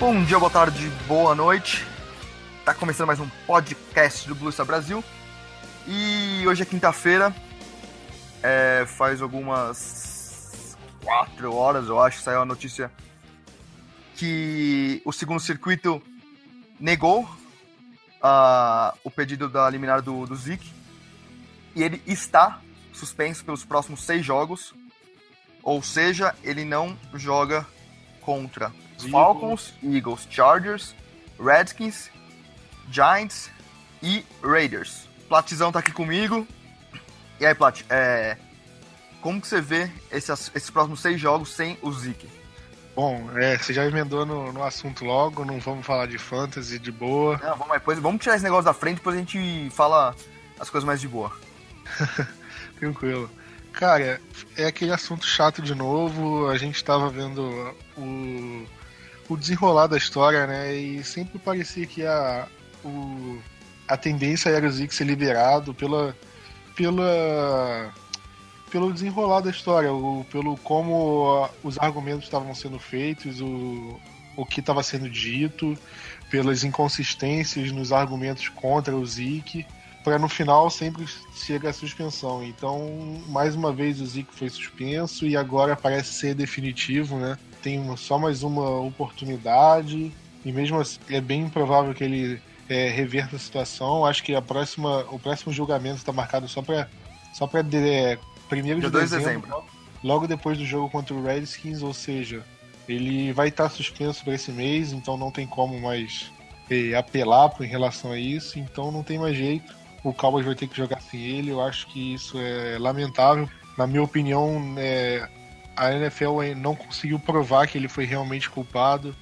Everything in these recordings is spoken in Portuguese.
Bom dia, boa tarde, boa noite. Tá começando mais um podcast do Blue Star Brasil. E hoje é quinta-feira. É, faz algumas quatro horas, eu acho, saiu a notícia que o segundo circuito negou uh, o pedido da liminar do, do Zik e ele está suspenso pelos próximos seis jogos. Ou seja, ele não joga contra Falcons, Eagles, Chargers, Redskins, Giants e Raiders. Platizão tá aqui comigo. E aí, Plat, é... como que você vê esses, esses próximos seis jogos sem o Zeke? Bom, é, você já emendou no, no, assunto logo, não vamos falar de fantasy de boa. Não, vamos, depois, vamos tirar esse negócio da frente, depois a gente fala as coisas mais de boa. Tranquilo. Cara, é aquele assunto chato de novo. A gente tava vendo o, o desenrolar da história, né? E sempre parecia que a, o, a tendência era o Zeke ser liberado pela, pela, pelo desenrolar da história, o, pelo como os argumentos estavam sendo feitos, o, o que estava sendo dito, pelas inconsistências nos argumentos contra o Zeke, para no final sempre chegar a suspensão. Então, mais uma vez o Zeke foi suspenso e agora parece ser definitivo, né? Tem só mais uma oportunidade e mesmo assim é bem improvável que ele é, reverta a situação. Acho que a próxima, o próximo julgamento está marcado só para só para é, primeiro de, de dezembro, dezembro, logo depois do jogo contra o Redskins, ou seja, ele vai estar suspenso para esse mês, então não tem como mais é, apelar em relação a isso, então não tem mais jeito. O Cowboys vai ter que jogar sem ele. Eu acho que isso é lamentável. Na minha opinião, é, a NFL não conseguiu provar que ele foi realmente culpado.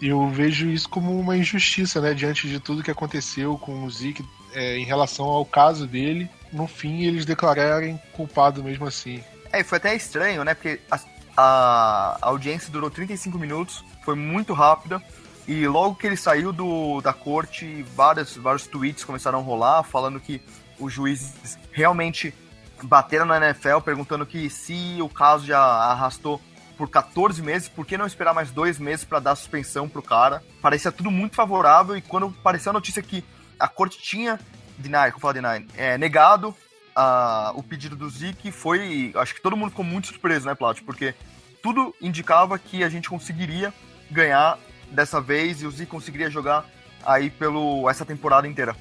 E eu vejo isso como uma injustiça, né? Diante de tudo que aconteceu com o Zeke é, em relação ao caso dele. No fim, eles declararem culpado mesmo assim. É, foi até estranho, né? Porque a, a, audiência durou 35 minutos, foi muito rápida. E logo que ele saiu do, da corte, vários, vários tweets começaram a rolar, falando que os juízes realmente bateram na NFL perguntando que se o caso já arrastou por 14 meses, por que não esperar mais dois meses para dar suspensão pro cara? Parecia tudo muito favorável e quando apareceu a notícia que a corte tinha deny, como fala deny, é, negado uh, o pedido do Zeke, foi, acho que todo mundo ficou muito surpreso, né, Plat? Porque tudo indicava que a gente conseguiria ganhar dessa vez e o Zeke conseguiria jogar aí pelo essa temporada inteira.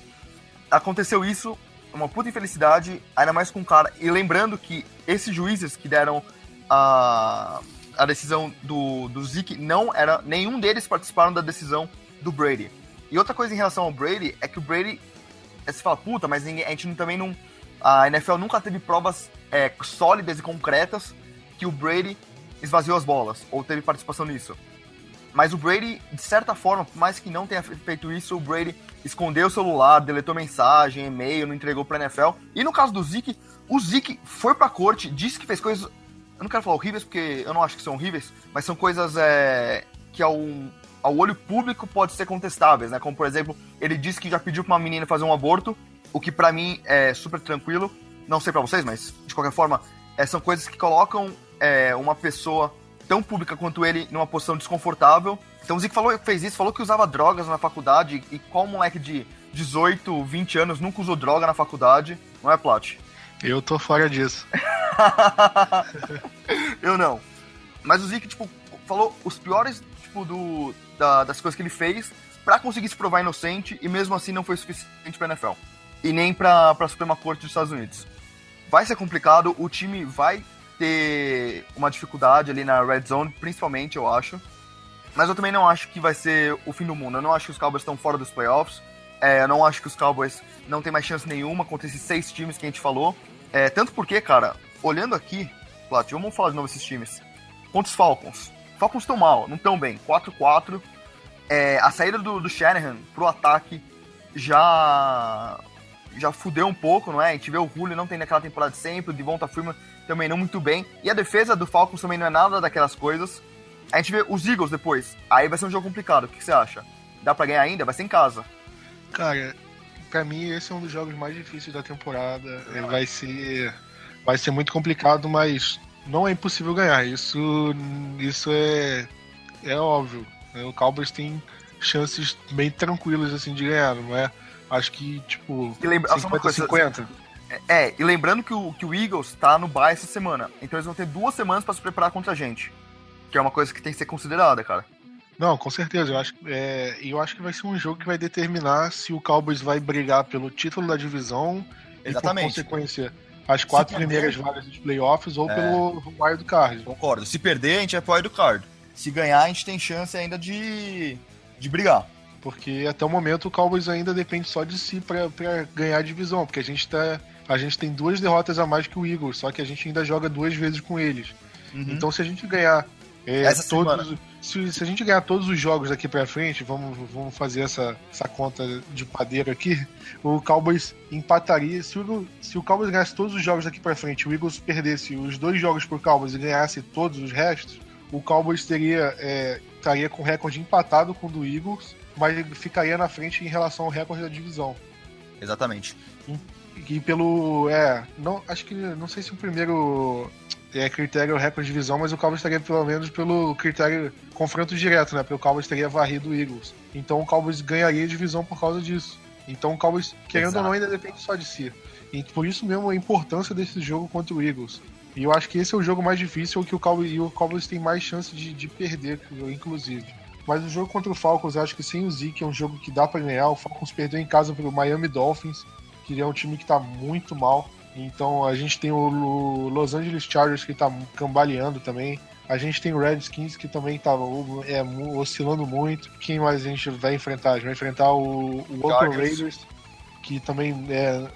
Aconteceu isso, uma puta infelicidade, ainda mais com o cara. E lembrando que esses juízes que deram a, a decisão do, do Zeke, não era. Nenhum deles participaram da decisão do Brady. E outra coisa em relação ao Brady é que o Brady. Você fala, puta, mas ninguém, a gente também não. A NFL nunca teve provas é, sólidas e concretas que o Brady esvaziou as bolas, ou teve participação nisso. Mas o Brady, de certa forma, por mais que não tenha feito isso, o Brady escondeu o celular, deletou mensagem, e-mail, não entregou pra NFL. E no caso do Zeke, o Zeke foi pra corte, disse que fez coisas. Eu não quero falar horríveis, porque eu não acho que são horríveis, mas são coisas é, que ao, ao olho público pode ser contestáveis, né? Como, por exemplo, ele disse que já pediu pra uma menina fazer um aborto, o que para mim é super tranquilo. Não sei para vocês, mas de qualquer forma, é, são coisas que colocam é, uma pessoa tão pública quanto ele numa posição desconfortável. Então o Zico falou, fez isso, falou que usava drogas na faculdade, e qual moleque de 18, 20 anos nunca usou droga na faculdade, não é, Plat? Eu tô fora disso. eu não. Mas o Zico, tipo, falou os piores, tipo, do, da, das coisas que ele fez para conseguir se provar inocente e mesmo assim não foi suficiente pra NFL. E nem pra, pra Suprema Corte dos Estados Unidos. Vai ser complicado, o time vai ter uma dificuldade ali na red zone, principalmente, eu acho. Mas eu também não acho que vai ser o fim do mundo. Eu não acho que os Cowboys estão fora dos playoffs. É, eu não acho que os Cowboys não têm mais chance nenhuma contra esses seis times que a gente falou. É, tanto porque, cara, olhando aqui, Plat, vamos falar de novo esses times. Contra os Falcons. Falcons estão mal, não estão bem. 4-4. É, a saída do, do Shanahan pro ataque já já fudeu um pouco, não é? A gente vê o Julio não tem naquela temporada de sempre, o Devonta Freeman também não muito bem. E a defesa do Falcons também não é nada daquelas coisas. A gente vê os Eagles depois. Aí vai ser um jogo complicado. O que você acha? Dá pra ganhar ainda? Vai ser em casa. Cara, pra mim esse é um dos jogos mais difíceis da temporada. É, vai ser. Vai ser muito complicado, mas não é impossível ganhar. Isso, isso é, é óbvio. O Cowboys tem chances bem tranquilas assim de ganhar, não é? Acho que, tipo, e lembra, 50, 50. É, e lembrando que o, que o Eagles tá no bye essa semana. Então eles vão ter duas semanas para se preparar contra a gente. Que é uma coisa que tem que ser considerada, cara. Não, com certeza. Eu acho, é, eu acho que vai ser um jogo que vai determinar se o Cowboys vai brigar pelo título da divisão Exatamente. e, por consequência, as quatro primeiras vagas dos playoffs ou é. pelo wild card. Concordo. Se perder, a gente é pro wild card. Se ganhar, a gente tem chance ainda de, de brigar. Porque até o momento o Cowboys ainda depende só de si para ganhar a divisão. Porque a gente, tá, a gente tem duas derrotas a mais que o Eagles, só que a gente ainda joga duas vezes com eles. Uhum. Então se a gente ganhar é, essa todos, se, se, a gente ganhar todos os jogos daqui pra frente, vamos, vamos fazer essa, essa conta de padeiro aqui. O Cowboys empataria. Se o, se o Cowboys ganhasse todos os jogos daqui pra frente, o Eagles perdesse os dois jogos pro Cowboys e ganhasse todos os restos, o Cowboys teria, é, estaria com recorde empatado com o do Eagles, mas ficaria na frente em relação ao recorde da divisão. Exatamente. E, e pelo. É. Não, acho que. Não sei se o primeiro é, critério recorde de divisão, mas o Cowboys estaria pelo menos pelo critério confronto direto, né? Porque o Cowboys teria varrido o Eagles. Então o Cowboys ganharia a divisão por causa disso. Então o Cowboys, querendo Exato. ou não, ainda depende só de si. E por isso mesmo a importância desse jogo contra o Eagles. E eu acho que esse é o jogo mais difícil que o Cowboys, e o Cowboys tem mais chance de, de perder, inclusive. Mas o jogo contra o Falcons, eu acho que sem o Zeke é um jogo que dá para ganhar. O Falcons perdeu em casa pro Miami Dolphins, que é um time que tá muito mal. Então a gente tem o Los Angeles Chargers que tá cambaleando também. A gente tem o Redskins que também tá é, oscilando muito. Quem mais a gente vai enfrentar? A gente vai enfrentar o, o Oakland Raiders, que também é,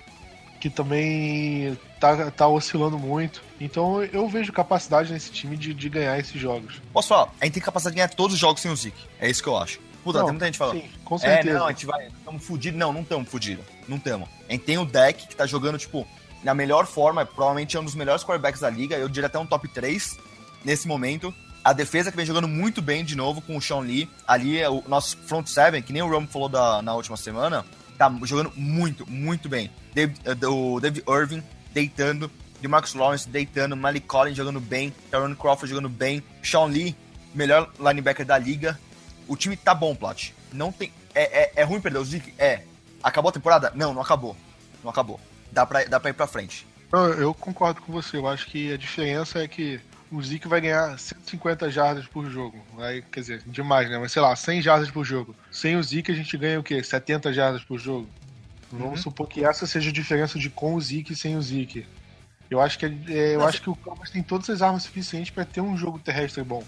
que também tá, tá oscilando muito. Então eu vejo capacidade nesse time de, de ganhar esses jogos. Posso falar? A gente tem capacidade de ganhar todos os jogos sem o Zeke. É isso que eu acho. Puta, não, tem muita gente falando. Sim, com certeza. É, não, a gente vai. Estamos fudidos. Não, não estamos fudidos. Não estamos. A gente tem o deck que tá jogando, tipo, na melhor forma, provavelmente é um dos melhores quarterbacks da liga, eu diria até um top 3 nesse momento. A defesa que vem jogando muito bem de novo com o Sean Lee. Ali é o nosso front seven, que nem o Romo falou da, na última semana, tá jogando muito, muito bem. David, uh, o David Irving deitando, de Marcus Lawrence deitando, Malik Collins jogando bem, Aaron Crawford jogando bem, Sean Lee, melhor linebacker da liga. O time tá bom, Plat. Não tem. É, é, é ruim perder o Zeke? É. Acabou a temporada? Não, não acabou. Não acabou dá pra, dá pra ir pra frente. Eu, eu concordo com você. Eu acho que a diferença é que o Zeke vai ganhar 150 jardas por jogo. Vai, quer dizer, demais, né? Mas sei lá, 100 jardas por jogo. Sem o Zeke a gente ganha o quê? 70 jardas por jogo? Vamos uhum. supor que essa seja a diferença de com o Zeke e sem o Zeke. Eu acho que, é, eu Mas... acho que o Cowboys tem todas as armas suficientes para ter um jogo terrestre bom.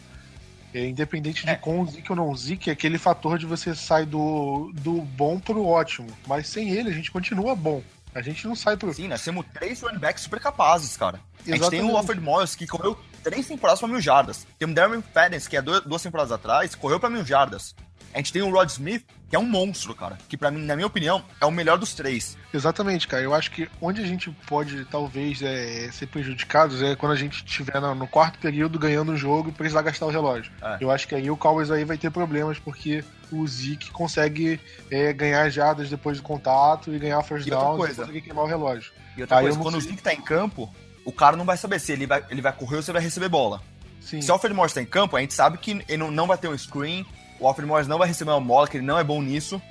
É, independente de é. com o Zeke ou não. O Zeke é aquele fator de você sair do, do bom pro ótimo. Mas sem ele a gente continua bom. A gente não sai por. Sim, nós temos três running backs super capazes, cara. Exatamente. A gente tem o Alfred Morris, que correu três temporadas pra mil jardas. Tem o Darren Fedens, que é duas temporadas atrás, correu pra mil jardas. A gente tem o Rod Smith, que é um monstro, cara. Que para mim, na minha opinião, é o melhor dos três. Exatamente, cara. Eu acho que onde a gente pode, talvez, é, ser prejudicados é quando a gente estiver no, quarto período ganhando o jogo e precisar gastar o relógio. É. Eu acho que aí o Cowboys aí vai ter problemas, porque o Zeke consegue é, ganhar jadas depois do contato e ganhar first down e conseguir queimar o relógio. E outra aí coisa, quando sei... o Zeke tá em campo, o cara não vai saber se ele vai, ele vai correr ou se ele vai receber bola. Sim. Se o Alfred Morris tá em campo, a gente sabe que ele não, não vai ter um screen, o Alfred Morris não vai receber uma bola, que ele não é bom nisso.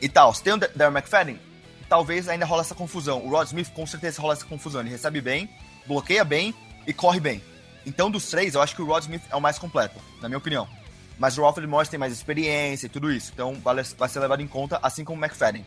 E tal. Se tem o Darren McFadden, talvez ainda rola essa confusão. O Rod Smith com certeza rola essa confusão. Ele recebe bem, bloqueia bem e corre bem. Então, dos três, eu acho que o Rod Smith é o mais completo, na minha opinião. Mas o Alfred Morris tem mais experiência e tudo isso. Então, vai vai ser levado em conta, assim como o McFadden.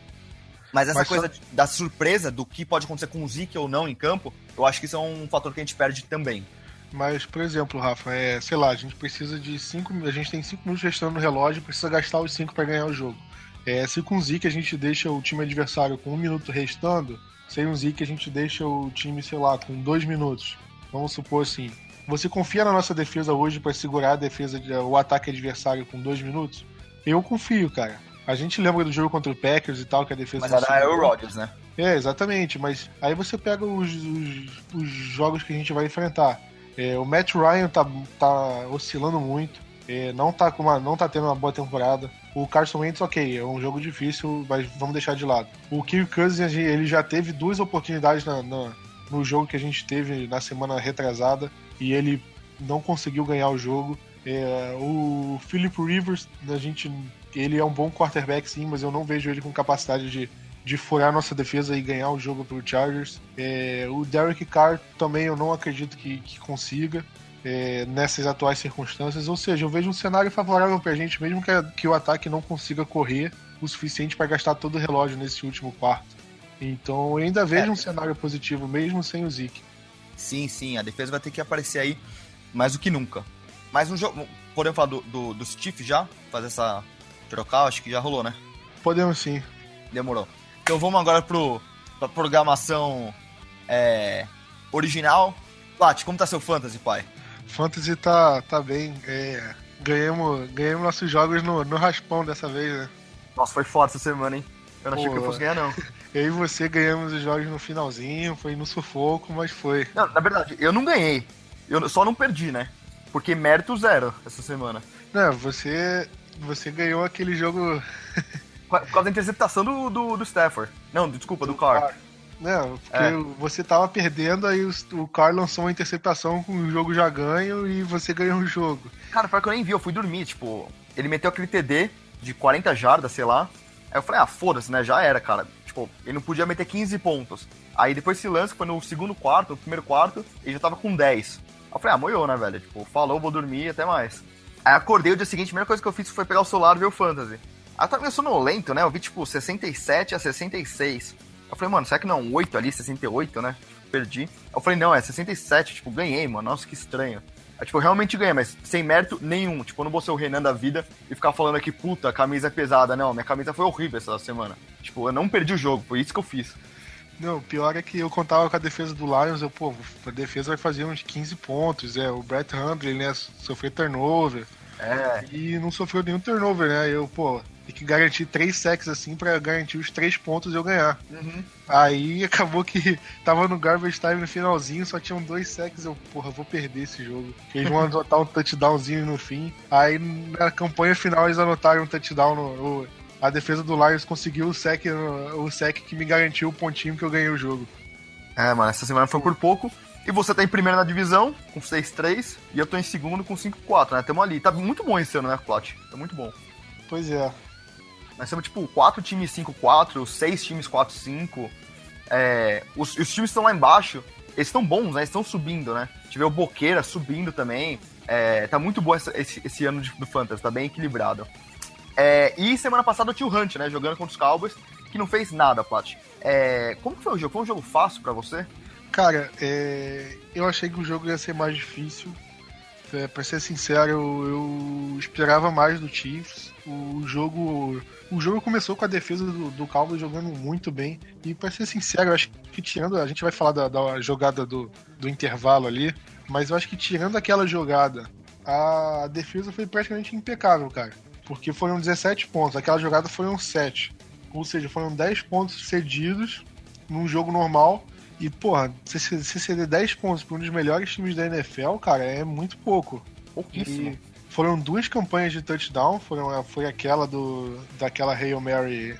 Mas essa Mas coisa só- da surpresa do que pode acontecer com o Zeke ou não em campo, eu acho que isso é um fator que a gente perde também. Mas, por exemplo, Rafa, é, sei lá, a gente precisa de 5 A gente tem 5 minutos restando no relógio precisa gastar os 5 para ganhar o jogo. É, se com o Zeke a gente deixa o time adversário com um minuto restando, sem o Zeke a gente deixa o time, sei lá, com dois minutos. Vamos supor assim. Você confia na nossa defesa hoje para segurar a defesa, de- o ataque adversário com dois minutos? Eu confio, cara. A gente lembra do jogo contra o Packers e tal, que a defesa Mas era é o. Rodgers, né? É, exatamente, mas aí você pega os, os, os jogos que a gente vai enfrentar. É, o Matt Ryan tá, tá oscilando muito, é, não, tá com uma, não tá tendo uma boa temporada. O Carson Wentz, ok, é um jogo difícil, mas vamos deixar de lado. O Kirk Cousins, ele já teve duas oportunidades na, na- no jogo que a gente teve na semana retrasada e ele não conseguiu ganhar o jogo. É, o Philip Rivers, a gente, ele é um bom quarterback sim, mas eu não vejo ele com capacidade de, de furar nossa defesa e ganhar o jogo pro Chargers. É, o Derek Carr também eu não acredito que, que consiga é, nessas atuais circunstâncias. Ou seja, eu vejo um cenário favorável pra gente, mesmo que, a- que o ataque não consiga correr o suficiente para gastar todo o relógio nesse último quarto. Então eu ainda vejo É. um cenário positivo, mesmo sem o Zeke. Sim, sim, a defesa vai ter que aparecer aí mais do que nunca. Mas um jogo. Podemos falar do, do, dos Chiefs já? Fazer essa trocar? Acho que já rolou, né? Podemos sim. Demorou. Então vamos agora pro, pra programação é, original. Plat, como tá seu fantasy, pai? Fantasy tá, tá bem. é, ganhamos, ganhamos nossos jogos no, no raspão dessa vez, né? Nossa, foi foda essa semana, hein? Eu não achei Pô. que eu fosse ganhar, não. Eu e você ganhamos os jogos no finalzinho, foi no sufoco, mas foi. Não, na verdade, eu não ganhei. Eu só não perdi, né? Porque mérito zero essa semana. Não, você, você ganhou aquele jogo. Por causa da interceptação do, do, do Stafford. Não, desculpa, do Carr. Não, porque É. você tava perdendo, aí o Carl lançou uma interceptação com o jogo já ganho e você ganhou o jogo. Cara, pior que eu nem vi, eu fui dormir, tipo, ele meteu aquele TD de 40 jardas, sei lá. Aí eu falei, ah, foda-se, né? Já era, cara. Tipo, ele não podia meter 15 pontos. Aí depois esse lance, que foi no segundo quarto, no primeiro quarto, ele já tava com 10. Aí eu falei, ah, moiou, né, velho? Tipo, falou, vou dormir, até mais. Aí acordei o dia seguinte, a primeira coisa que eu fiz foi pegar o celular e ver o Fantasy. Aí eu tava meio sonolento, né? Eu vi, tipo, 67 a 66. Eu falei, mano, será que não? 8 ali, 68, né? Perdi. Eu falei, não, é 67, tipo, ganhei, mano. Nossa, que estranho. Aí, tipo, eu realmente ganhei, mas sem mérito nenhum. Tipo, eu não vou ser o Renan da vida e ficar falando aqui, puta, camisa é pesada. Não, minha camisa foi horrível essa semana. Tipo, eu não perdi o jogo, foi isso que eu fiz. Não, o pior é que eu contava com a defesa do Lions, eu, pô, a defesa vai fazer uns 15 pontos, é, o Brett Hundley, né, sofreu turnover, É, e não sofreu nenhum turnover, né, eu, pô, tem que garantir três sacks assim pra garantir os três pontos e eu ganhar. Aí acabou que tava no garbage time no finalzinho, só tinham dois sacks, eu, porra, vou perder esse jogo. Eles vão anotar um touchdownzinho no fim, aí na campanha final eles anotaram um touchdown no... o- a defesa do Lions conseguiu o no- o sack que me garantiu o pontinho que eu ganhei o jogo. é, mano, essa semana foi por pouco. E você tá em primeiro na divisão, com 6-3, e eu tô em segundo com 5-4, né? Tamo ali. Tá muito bom esse ano, né, Plot? Tá muito bom. Pois é. Nós temos, tipo, 4 times 5-4, 6 times 4-5. É, os, os times estão lá embaixo, eles estão bons, né? Eles estão subindo, né? Tive o Boqueira subindo também. É, tá muito bom essa- esse, esse ano de- do Fantasy, tá bem equilibrado. É, e semana passada o Hunt, né? Jogando contra os Cowboys, que não fez nada, Plat. É, como foi o jogo? Foi um jogo fácil pra você? Cara, é, eu achei que o jogo ia ser mais difícil. É, pra ser sincero, eu, eu esperava mais do Chiefs. O jogo, o jogo começou com a defesa do, do Cowboys jogando muito bem. E pra ser sincero, eu acho que tirando. A gente vai falar da, da jogada do, do intervalo ali. Mas eu acho que tirando aquela jogada, a defesa foi praticamente impecável, cara. Porque foram 17 pontos. Aquela jogada foi um 7. Ou seja, foram 10 pontos cedidos num jogo normal. E, porra, você você ceder 10 pontos para um dos melhores times da NFL, cara, é muito pouco. Pouquíssimo. E foram duas campanhas de touchdown, foram, foi aquela do daquela Hail Mary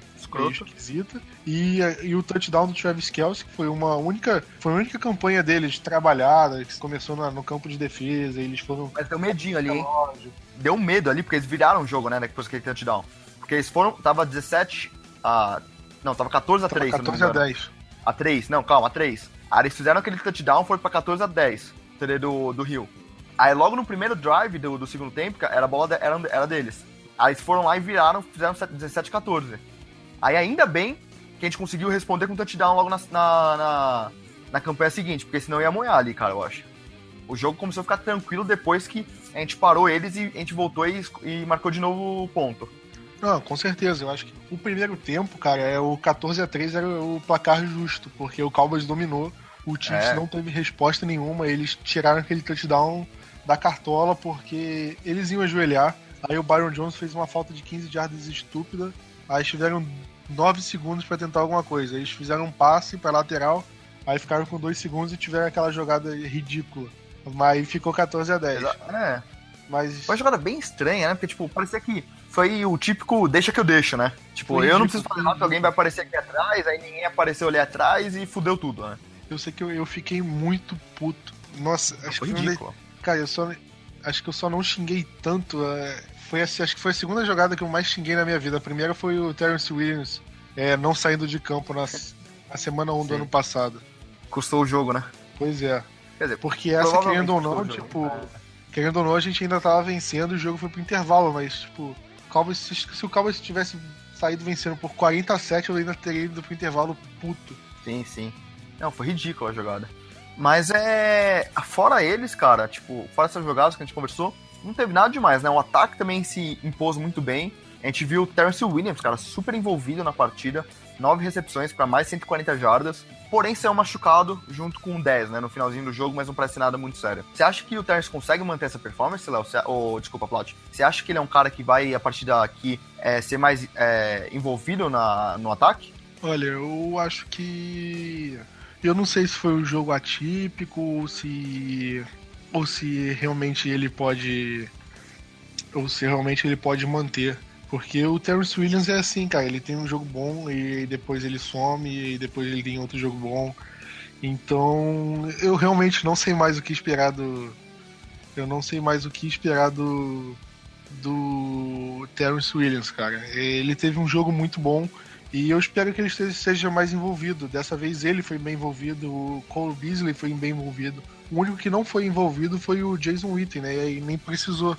esquisita. E, e o touchdown do Travis Kelce, que foi uma única. Foi a única campanha deles trabalhada, que começou na- no campo de defesa, eles foram. Mas deu medinho ali, hein? Deu medo ali, porque eles viraram o jogo, né? Depois que ele touchdown. Porque eles foram. Tava 17 a. Não, tava 14 a 3, não me 14 a engano. 10. A 3, não, calma, a 3. Aí eles fizeram aquele touchdown, foi pra 14 a 10. TD do, do Rio. Aí logo no primeiro drive do, do segundo tempo, era a bola de, era, era deles. Aí eles foram lá e viraram, fizeram 17 14. Aí ainda bem que a gente conseguiu responder com touchdown logo na, na, na, na campanha seguinte, porque senão ia moer ali, cara, eu acho. O jogo começou a ficar tranquilo depois que a gente parou eles e a gente voltou e, e marcou de novo o ponto. Não, com certeza. Eu acho que o primeiro tempo, cara, é o 14 a 3 era o placar justo, porque o Cowboys dominou, o Chiefs é. não teve resposta nenhuma, eles tiraram aquele touchdown da cartola porque eles iam ajoelhar. Aí o Byron Jones fez uma falta de 15 jardas estúpida. Aí tiveram 9 segundos para tentar alguma coisa. Eles fizeram um passe para lateral, aí ficaram com 2 segundos e tiveram aquela jogada ridícula. Mas ficou 14 a 10. É. Mas... Foi uma jogada bem estranha, né? Porque, tipo, parecia que foi o típico deixa que eu deixo, né? Tipo, foi eu não preciso fazer nada, alguém vai aparecer aqui atrás, aí ninguém apareceu ali atrás e fudeu tudo, né? Eu sei que eu, eu fiquei muito puto. Nossa, acho foi que ridículo. Cara, eu só. Acho que eu só não xinguei tanto. É... Foi assim, acho que foi a segunda jogada que eu mais xinguei na minha vida. A primeira foi o Terence Williams é, não saindo de campo na, na semana 1 Sim. do ano passado. Custou o jogo, né? Pois é. Quer dizer, Porque essa, querendo ou não, tipo. Querendo ou não, a gente ainda tava vencendo, o jogo foi pro intervalo, mas, tipo, Cowboys, se o Cowboys tivesse saído vencendo por 47, eu ainda teria ido pro intervalo puto. Sim, sim. Não, foi ridícula a jogada. Mas é. Fora eles, cara, tipo, fora essas jogadas que a gente conversou, não teve nada demais, né? O ataque também se impôs muito bem. A gente viu o Terence Williams, cara, super envolvido na partida. Nove recepções para mais 140 jardas. Porém, saiu machucado junto com o 10, né? No finalzinho do jogo, mas não parece nada muito sério. Você acha que o Terence consegue manter essa performance, Léo? Ou, desculpa, Plot. Você acha que ele é um cara que vai, a partir daqui, é, ser mais é, envolvido na, no ataque? Olha, eu acho que eu não sei se foi um jogo atípico ou se ou se realmente ele pode ou se realmente ele pode manter. Porque o Terrence Williams é assim, cara, ele tem um jogo bom e depois ele some e depois ele tem outro jogo bom. Então, eu realmente não sei mais o que esperar do eu não sei mais o que esperar do do Terrence Williams, cara. Ele teve um jogo muito bom e eu espero que ele seja mais envolvido. Dessa vez ele foi bem envolvido, o Cole Beasley foi bem envolvido. O único que não foi envolvido foi o Jason Witten, né? E nem precisou.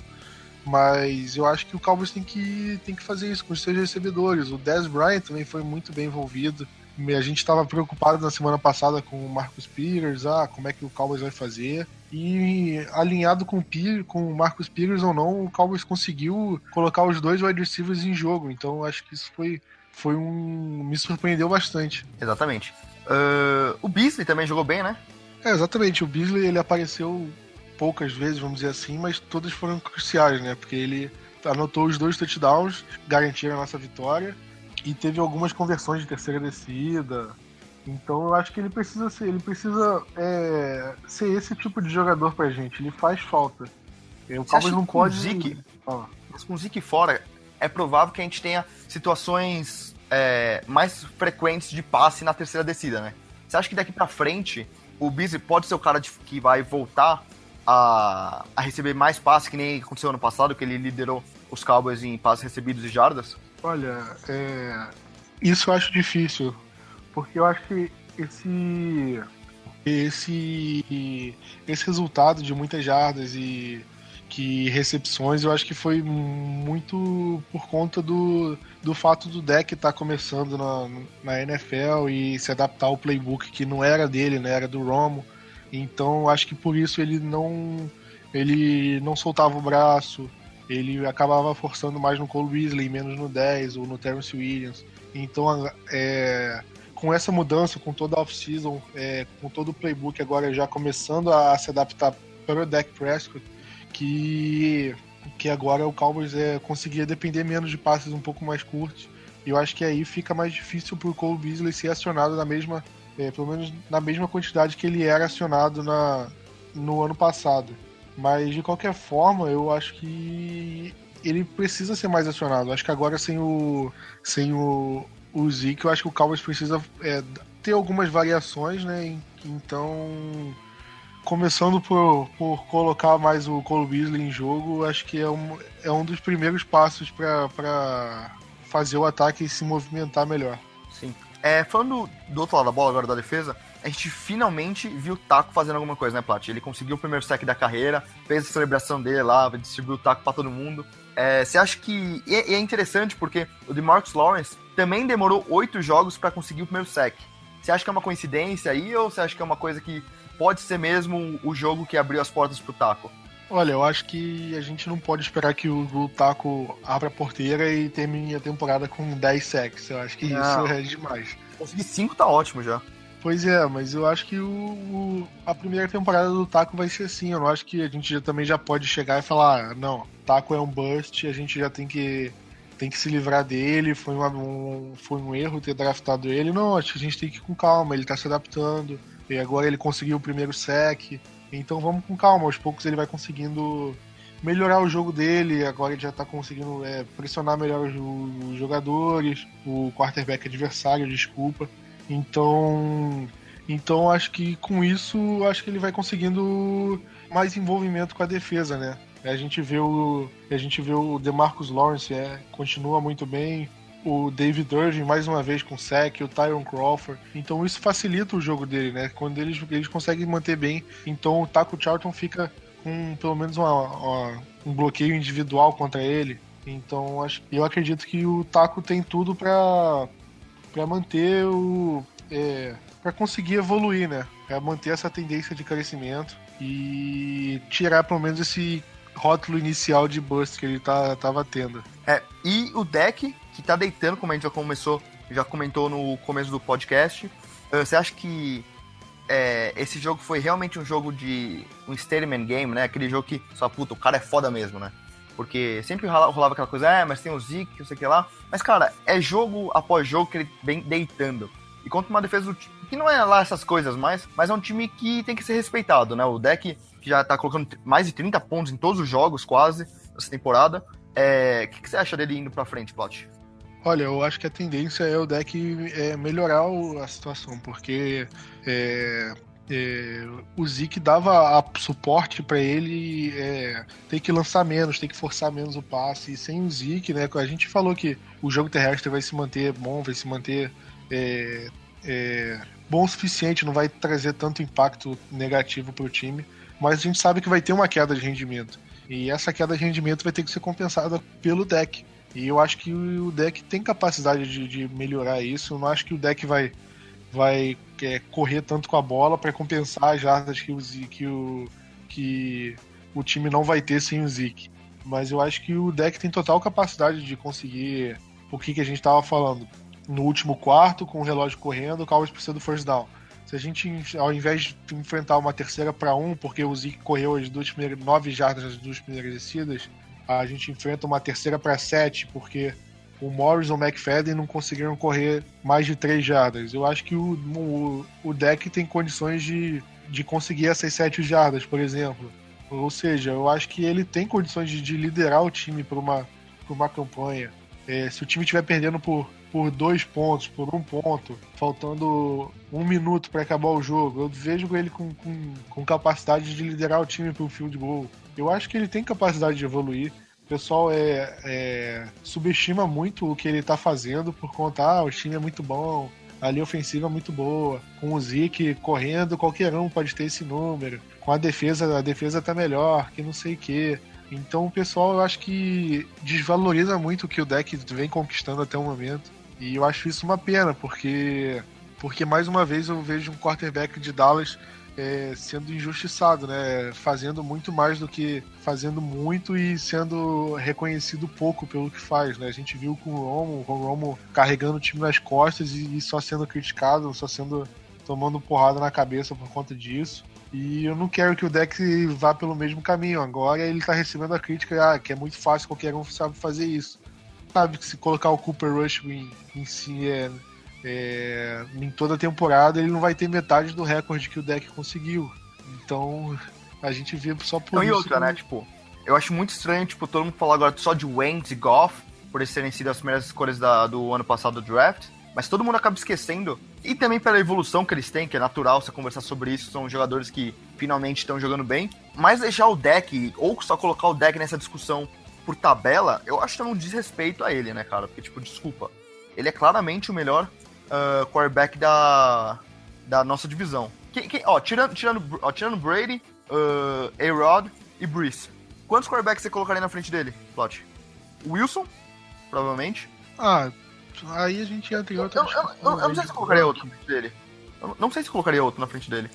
Mas eu acho que o Cowboys tem que, tem que fazer isso com os seus recebedores. O Dez Bryant também foi muito bem envolvido. A gente estava preocupado na semana passada com o Marcus Peters, ah, como é que o Cowboys vai fazer. E alinhado com o, com o Marcus Peters ou não, o Cowboys conseguiu colocar os dois wide receivers em jogo. Então acho que isso foi foi um. me surpreendeu bastante. Exatamente. Uh, o Beasley também jogou bem, né? É, exatamente. O Beasley ele apareceu poucas vezes, vamos dizer assim, mas todas foram cruciais, né? Porque ele anotou os dois touchdowns, garantiram a nossa vitória e teve algumas conversões de terceira descida. Então eu acho que ele precisa ser, ele precisa é, ser esse tipo de jogador pra gente. Ele faz falta. O Cowboys não pode. Zeke, ah. com o Zeke fora, é provável que a gente tenha situações é, mais frequentes de passe na terceira descida, né? Você acha que daqui para frente o Beasley pode ser o cara de, que vai voltar a, a, receber mais passes que nem aconteceu ano passado, que ele liderou os Cowboys em passes recebidos e jardas? Olha, é, isso eu acho difícil, porque eu acho que esse esse esse resultado de muitas jardas e que recepções eu acho que foi muito por conta do, do fato do deck estar tá começando na, na NFL e se adaptar ao playbook que não era dele, né, era do Romo. Então acho que por isso ele não ele não soltava o braço, ele acabava forçando mais no Cole Beasley, menos no 10 ou no Terence Williams. Então é, com essa mudança, com toda a off-season, é, com todo o playbook agora já começando a se adaptar para o deck Prescott, que, que agora o Cowboys é, conseguia depender menos de passes um pouco mais curtos. E eu acho que aí fica mais difícil para o Cole Beasley ser acionado na mesma, é, pelo menos na mesma quantidade que ele era acionado na, no ano passado. Mas de qualquer forma, eu acho que ele precisa ser mais acionado. Acho que agora sem o sem o, o Zeke, eu acho que o Cowboys precisa é, ter algumas variações, né? Então começando por, por colocar mais o Cole Beasley em jogo, acho que é um, é um dos primeiros passos para fazer o ataque se movimentar melhor. É, falando do outro lado da bola agora da defesa, a gente finalmente viu o Taco fazendo alguma coisa, né, Plat? Ele conseguiu o primeiro sec da carreira, fez a celebração dele lá, distribuiu o Taco para todo mundo. É, você acha que. E é interessante porque o DeMarcus Lawrence também demorou oito jogos para conseguir o primeiro sec. Você acha que é uma coincidência aí ou você acha que é uma coisa que pode ser mesmo o jogo que abriu as portas pro Taco? Olha, eu acho que a gente não pode esperar que o, o Taco abra a porteira e termine a temporada com 10 sacks. Eu acho que não. isso é demais. Conseguir 5 tá ótimo já. Pois é, mas eu acho que o, o, a primeira temporada do Taco vai ser assim. Eu não acho que a gente já, também já pode chegar e falar, não, Taco é um bust, a gente já tem que tem que se livrar dele, foi, uma, um, foi um erro ter draftado ele. Não, acho que a gente tem que ir com calma, ele tá se adaptando. E agora ele conseguiu o primeiro sec. Então vamos com calma, aos poucos ele vai conseguindo melhorar o jogo dele. Agora ele já tá conseguindo é, pressionar melhor os, os jogadores, o quarterback adversário, desculpa. Então, então acho que com isso acho que ele vai conseguindo mais envolvimento com a defesa, né? A gente vê o a gente vê o DeMarcus Lawrence é, continua muito bem, o David Irving mais uma vez com sec, o Tyron Crawford. Então isso facilita o jogo dele, né? Quando eles, eles conseguem manter bem, então o Taco Charlton fica com pelo menos uma, uma, um bloqueio individual contra ele. Então acho, eu acredito que o Taco tem tudo para para manter o. É, para conseguir evoluir, né? Para manter essa tendência de crescimento e tirar pelo menos esse rótulo inicial de bust que ele tá, tava tendo. É, e o deck que tá deitando, como a gente já começou, já comentou no começo do podcast, você acha que é, esse jogo foi realmente um jogo de um statement game, né? Aquele jogo que só puta, o cara é foda mesmo, né? Porque sempre rolava aquela coisa, é, mas tem o Zeke, não sei o que lá. Mas, cara, é jogo após jogo que ele vem deitando. E contra uma defesa do time, que não é lá essas coisas mais, mas é um time que tem que ser respeitado, né? O deck que já tá colocando mais de 30 pontos em todos os jogos, quase, essa temporada. É, o que, que, você acha dele indo pra frente, Plot? Olha, eu acho que a tendência é o deck é, melhorar a situação, porque é, é, o Zeke dava suporte para ele é, ter que lançar menos, ter que forçar menos o passe. E sem o Zeke, né? A gente falou que o jogo terrestre vai se manter bom, vai se manter é, é bom o suficiente, não vai trazer tanto impacto negativo para o time. Mas a gente sabe que vai ter uma queda de rendimento. E essa queda de rendimento vai ter que ser compensada pelo deck. E eu acho que o deck tem capacidade de, de melhorar isso. Eu não acho que o deck vai vai é, correr tanto com a bola para compensar as jardas que o, que, o, que o time não vai ter sem o Zeke. Mas eu acho que o deck tem total capacidade de conseguir o que, que a gente estava falando. No último quarto, com o relógio correndo, o Cowboys precisa do first down. Se a gente, ao invés de enfrentar uma terceira para um, porque o Zeke correu as duas primeiras, nove jardas nas duas primeiras descidas, a gente enfrenta uma terceira para sete, porque o Morris ou o McFadden não conseguiram correr mais de três jardas. Eu acho que o, o, o deck tem condições de, de conseguir essas sete jardas, por exemplo. Ou seja, eu acho que ele tem condições de, de liderar o time para uma, uma campanha. É, se o time estiver perdendo por, por dois pontos, por um ponto, faltando um minuto para acabar o jogo, eu vejo ele com, com, com capacidade de liderar o time para o field goal. Eu acho que ele tem capacidade de evoluir. O pessoal é, é, subestima muito o que ele tá fazendo por conta, ah, o time é muito bom, a linha ofensiva é muito boa, com o Zeke correndo, qualquer um pode ter esse número, com a defesa, a defesa tá melhor, que não sei o que. Então o pessoal eu acho que desvaloriza muito o que o deck vem conquistando até o momento. E eu acho isso uma pena, porque porque mais uma vez eu vejo um quarterback de Dallas é, sendo injustiçado, né? Fazendo muito mais do que fazendo muito e sendo reconhecido pouco pelo que faz, né? A gente viu com o Romo, o Romo carregando o time nas costas e, e só sendo criticado, só sendo tomando porrada na cabeça por conta disso. E eu não quero que o deck vá pelo mesmo caminho. Agora ele tá recebendo a crítica ah, que é muito fácil, qualquer um sabe fazer isso. Sabe que se colocar o Cooper Rush em, em si é, é, em toda a temporada ele não vai ter metade do recorde que o deck conseguiu. Então a gente vê só por não, isso. E outra, né? Tipo, eu acho muito estranho, tipo, todo mundo falar agora só de Wentz e Goff, por eles terem sido as primeiras escolhas da, do ano passado do draft. Mas todo mundo acaba esquecendo. E também pela evolução que eles têm, que é natural você conversar sobre isso. São jogadores que finalmente estão jogando bem. Mas deixar o deck, ou só colocar o deck nessa discussão por tabela, eu acho que é um desrespeito a ele, né, cara? Porque, tipo, desculpa. Ele é claramente o melhor uh, quarterback da, da nossa divisão. Quem, quem, ó, tirando, tirando, ó, tirando Brady, uh, A-Rod e Brees. Quantos quarterbacks você colocaria na frente dele, Plot? Wilson, provavelmente. Ah, aí a gente entra em outra. Eu, eu, eu, eu não sei se colocaria outro na frente dele. Eu não sei se colocaria outro na frente dele.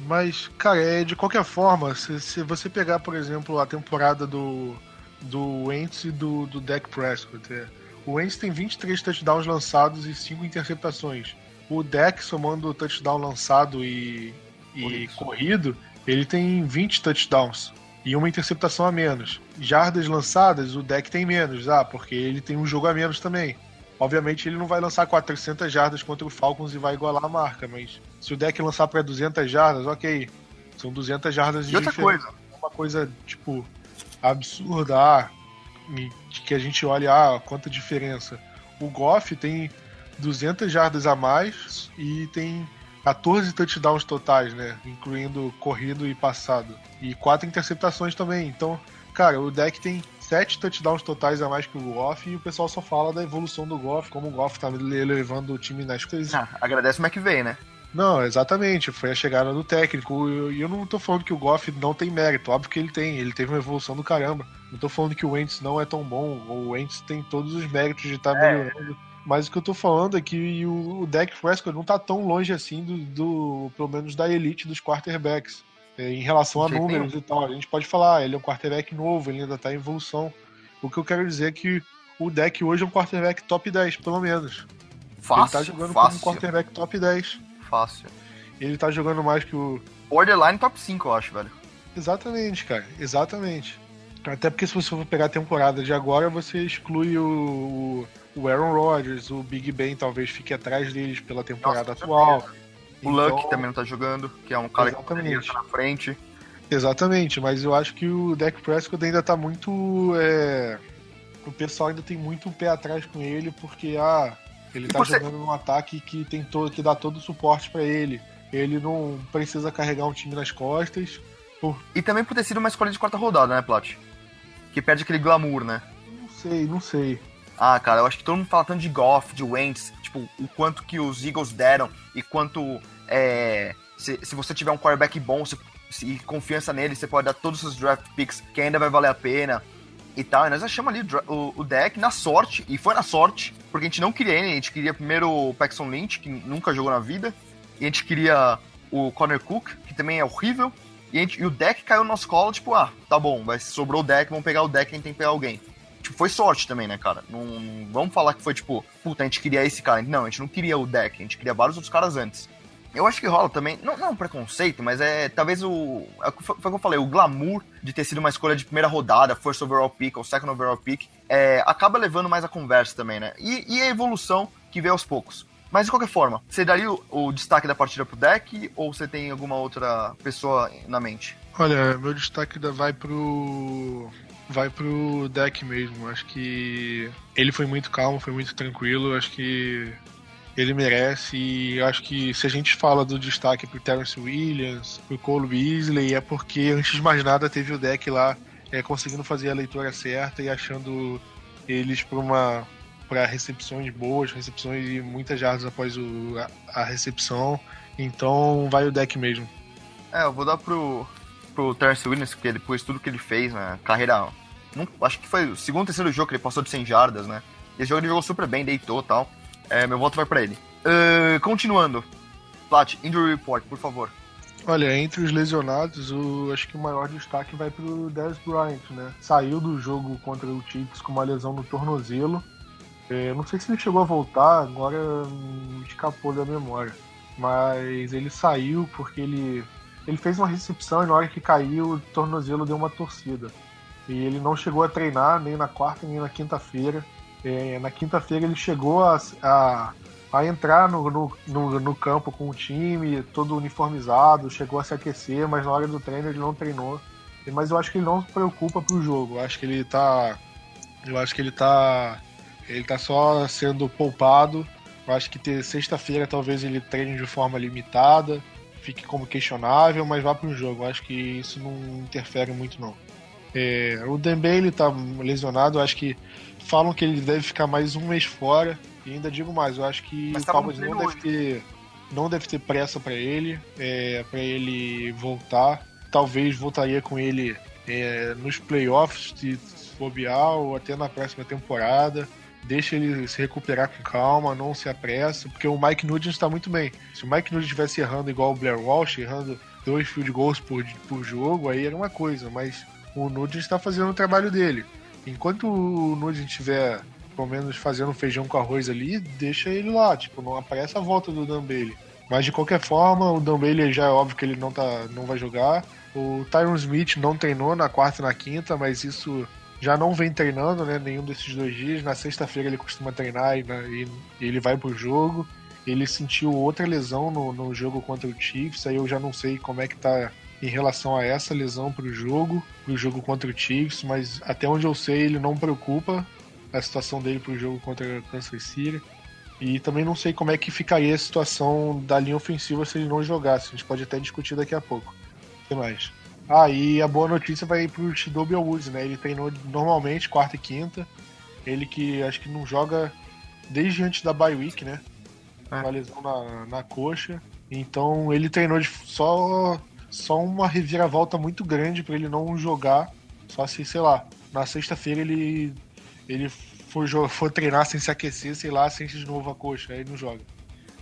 Mas, cara, é, de qualquer forma, se, se você pegar, por exemplo, a temporada do, do Wentz e do, do Dak Prescott, é, o Wentz tem 23 touchdowns lançados e 5 interceptações. O Dak, somando o touchdown lançado e, e corrido, ele tem 20 touchdowns e uma interceptação a menos. Jardas lançadas, o deck tem menos, ah, porque ele tem um jogo a menos também. Obviamente ele não vai lançar 400 jardas contra o Falcons e vai igualar a marca, mas se o deck lançar para 200 jardas, ok. São 200 jardas de e outra coisa. É uma coisa, tipo, absurda, ah, que a gente olha, ah, quanta diferença. O Goff tem 200 jardas a mais e tem 14 touchdowns totais, né? Incluindo corrido e passado. E quatro interceptações também. Então, cara, o deck tem sete touchdowns totais a mais que o Goff e o pessoal só fala da evolução do Goff, como o Goff tá levando o time nas coisas. Ah, agradece o McVeigh, né? Não, exatamente. Foi a chegada do técnico. E eu, eu, não tô falando que o Goff não tem mérito. Óbvio que ele tem. Ele teve uma evolução do caramba. Não tô falando que o Wentz não é tão bom. O Wentz tem todos os méritos de estar tá é. melhorando mas o que eu tô falando é que o, o Dak Prescott não tá tão longe assim do, do pelo menos da elite dos quarterbacks. É, em relação a números e tal. A gente pode falar, ele é um quarterback novo, ele ainda tá em evolução. O que eu quero dizer é que o deck hoje é um quarterback top 10, pelo menos. Fácil, ele tá jogando fácil. como um quarterback top 10. Fácil. Ele tá jogando mais que o. Borderline top 5, eu acho, velho. Exatamente, cara. Exatamente. Até porque se você for pegar a temporada de agora, você exclui o, o Aaron Rodgers, o Big Ben talvez fique atrás deles pela temporada Nossa, atual. O então, Luck também não tá jogando, que é um cara exatamente. que tá na frente. Exatamente, mas eu acho que o Dak Prescott ainda tá muito. É... O pessoal ainda tem muito o pé atrás com ele, porque ah, ele e tá você... jogando num ataque que tem todo, que dá todo o suporte para ele. Ele não precisa carregar um time nas costas. Por... E também por ter sido uma escolha de quarta rodada, né, Plat? Que perde aquele glamour, né? Não sei, não sei. Ah, cara, eu acho que todo mundo fala tanto de Goff, de Wentz, tipo, o quanto que os Eagles deram e quanto é, se, se você tiver um quarterback bom se, se, confiança nele, você pode dar todos os draft picks que ainda vai valer a pena e tal. E nós achamos ali o, o deck na sorte, e foi na sorte, porque a gente não queria ele, a gente queria primeiro o Paxton Lynch, que nunca jogou na vida, e a gente queria o Connor Cook, que também é horrível, e, gente, e o deck caiu no nosso colo, tipo, ah, tá bom, mas sobrou o deck, vamos pegar o deck, a gente tem que pegar alguém tipo, foi sorte também, né, cara? Não, não, vamos falar que foi tipo, puta, a gente queria esse cara. Não, a gente não queria o deck, a gente queria vários outros caras antes. Eu acho que rola também, não, não preconceito, mas é talvez o. É, foi o que eu falei, o glamour de ter sido uma escolha de primeira rodada, first overall pick ou second overall pick, é, acaba levando mais a conversa também, né? E, e, a evolução que vem aos poucos. Mas de qualquer forma, você daria o, o destaque da partida pro deck ou você tem alguma outra pessoa na mente? Olha, meu destaque vai pro vai pro deck mesmo. Acho que ele foi muito calmo, foi muito tranquilo. Acho que ele merece. E acho que se a gente fala do destaque pro Terence Williams, pro Cole Beasley, é porque antes de mais nada teve o deck lá é, conseguindo fazer a leitura certa e achando eles para uma para recepções boas, recepções e muitas jardas após o, a, a, recepção. Então vai o deck mesmo. É, eu vou dar pro, pro Terence Williams, porque depois tudo que ele fez na carreira. Não, acho que foi o segundo, terceiro jogo que ele passou de 100 jardas, né? Esse jogo ele jogou super bem, deitou e tal. É, meu voto vai para ele. Uh, continuando. Plat, Injury Report, por favor. Olha, entre os lesionados, o, acho que o maior destaque vai pro Dez Bryant, né? Saiu do jogo contra o Chiefs com uma lesão no tornozelo. É, não sei se ele chegou a voltar, agora escapou da memória. Mas ele saiu porque ele ele fez uma recepção e na hora que caiu, o tornozelo deu uma torcida. E ele não chegou a treinar nem na quarta nem na quinta-feira. É, na quinta-feira ele chegou a, a, a entrar no, no, no, no, campo com o time, todo uniformizado, chegou a se aquecer, mas na hora do treino ele não treinou. Mas eu acho que ele não se preocupa pro jogo. Eu acho que ele tá. Eu acho que ele tá. Ele tá só sendo poupado. Eu acho que sexta-feira talvez ele treine de forma limitada fique como questionável, mas vá para o jogo. Acho que isso não interfere muito, não. É, o Dembele está lesionado, acho que falam que ele deve ficar mais um mês fora. E ainda digo mais, eu acho que mas o Cowboys não deve ter. não deve ter pressa para ele, é, para ele voltar. Talvez voltaria com ele é, nos playoffs, se bobear, ou até na próxima temporada. Deixa ele se recuperar com calma, não se apressa, porque o Mike Nugent está muito bem. Se o Mike Nugent estivesse errando igual o Blair Walsh, errando dois field goals por, por jogo, aí era uma coisa, mas o Nugent está fazendo o trabalho dele. Enquanto o Nugent estiver, pelo menos, fazendo feijão com arroz ali, deixa ele lá, tipo, não aparece a volta do Dan Bailey. Mas de qualquer forma, o Dan Bailey já é óbvio que ele não, tá, não vai jogar. O Tyron Smith não treinou na quarta e na quinta, mas isso já não vem treinando, né? Nenhum desses dois dias. Na sexta-feira ele costuma treinar e, e, ele vai pro jogo. Ele sentiu outra lesão no, no jogo contra o Chiefs, aí eu já não sei como é que tá em relação a essa lesão pro jogo, pro jogo contra o Chiefs, mas até onde eu sei ele não preocupa a situação dele pro jogo contra o Kansas City. E também não sei como é que ficaria a situação da linha ofensiva se ele não jogasse. A gente pode até discutir daqui a pouco. O que mais? Ah, e a boa notícia vai pro Shidobi Woods, né? Ele treinou normalmente, quarta e quinta. Ele que acho que não joga desde antes da bye week, né? É. Uma lesão na, na coxa. Então ele treinou de, só, só uma reviravolta muito grande para ele não jogar. Só se, sei lá, na sexta-feira ele, ele for, for treinar sem se aquecer, sei lá, sente de novo a coxa, aí não joga.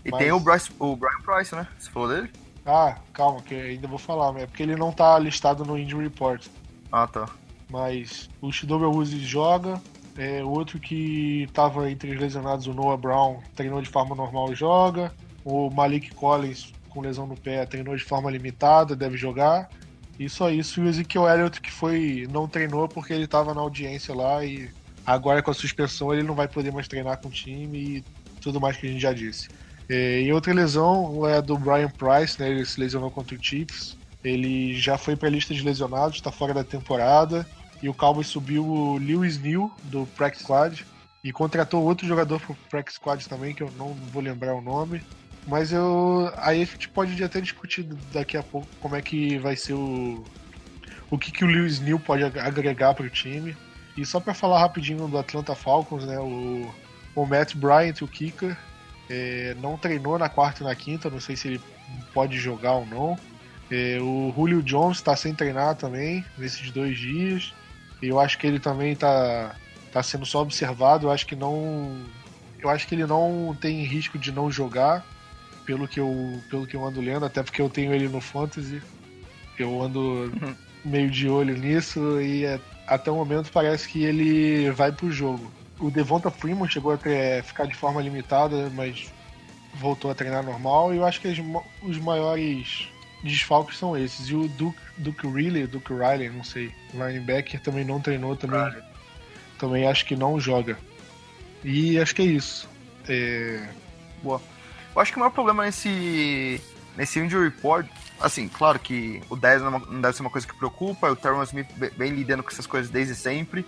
E Mas... tem o, Bryce, o Brian Price, né? Você falou dele? Ah, calma, que ainda vou falar, é porque ele não tá listado no Injury Report. Ah, tá. Mas o Shidobi Uzi joga, é, outro que tava entre os lesionados, o Noah Brown, treinou de forma normal e joga. O Malik Collins, com lesão no pé, treinou de forma limitada, deve jogar. E só isso. E o Ezekiel Elliott, que foi não treinou porque ele tava na audiência lá e Agora com a suspensão ele não vai poder mais treinar com o time e tudo mais que a gente já disse. É, e outra lesão é do Brian Price, né? Ele se lesionou contra o Chiefs. Ele já foi para a lista de lesionados, está fora da temporada. E o Cowboys subiu o Lewis New do Practice Squad e contratou outro jogador pro Practice Squad também, que eu não vou lembrar o nome. Mas eu aí a gente pode até discutir daqui a pouco como é que vai ser o o que, que o Lewis New pode agregar para o time. E só para falar rapidinho do Atlanta Falcons, né? O, o Matt Bryant, o kicker, é, não treinou na quarta e na quinta, não sei se ele pode jogar ou não. É, o Julio Jones está sem treinar também nesses dois dias. Eu acho que ele também está tá sendo só observado. Eu acho que não. Eu acho que ele não tem risco de não jogar, pelo que eu, pelo que eu ando lendo, até porque eu tenho ele no Fantasy. Eu ando uhum. meio de olho nisso e é até o momento parece que ele vai pro jogo. O Devonta Freeman chegou a ter, ficar de forma limitada, mas voltou a treinar normal. E eu acho que as, os maiores desfalques são esses. E o Duke, Duke Riley, Duke Riley, não sei, linebacker também não treinou, também, também acho que não joga. E acho que é isso. É... Boa. Eu acho que o maior problema nesse, nesse injury report assim, claro que o 10 não deve ser uma coisa que preocupa, o Terrence Smith vem lidando com essas coisas desde sempre,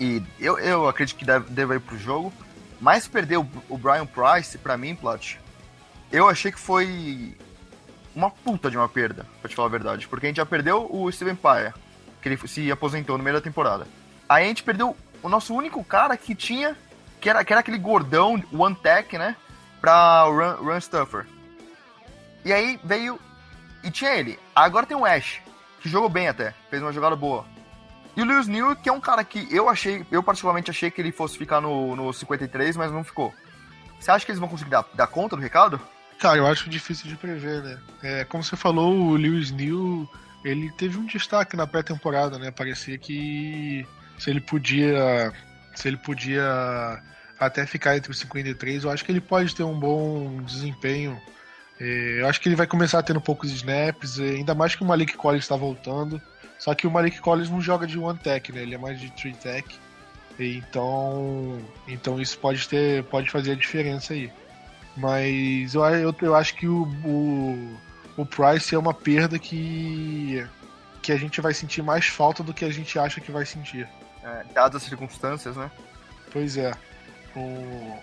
e eu, eu acredito que deve, deve ir pro jogo, mas perder o, o Brian Price, para mim, Plot, eu achei que foi uma puta de uma perda, pra te falar a verdade, porque a gente já perdeu o Steven Paia, que ele se aposentou no meio da temporada. Aí a gente perdeu o nosso único cara que tinha, que era, que era aquele gordão, one tech, né, pra Run, Run Stuffer. E aí veio e tinha ele. Agora tem o Ash, que jogou bem até, fez uma jogada boa. E o Lewis New, que é um cara que eu achei, eu particularmente achei que ele fosse ficar no, no 53, mas não ficou. Você acha que eles vão conseguir dar, dar conta do recado? Cara, eu acho difícil de prever, né? É, como você falou, o Lewis New, ele teve um destaque na pré-temporada, né? Parecia que se ele podia. Se ele podia até ficar entre os 53, eu acho que ele pode ter um bom desempenho é, eu acho que ele vai começar tendo poucos snaps, ainda mais que o Malik Collins está voltando. Só que o Malik Collins não joga de one tech, né? Ele é mais de three tech. Então, então isso pode ter, pode fazer a diferença aí. Mas eu, eu, eu acho que o, o, o Price é uma perda que que a gente vai sentir mais falta do que a gente acha que vai sentir. É, dadas as circunstâncias, né? Pois é. O...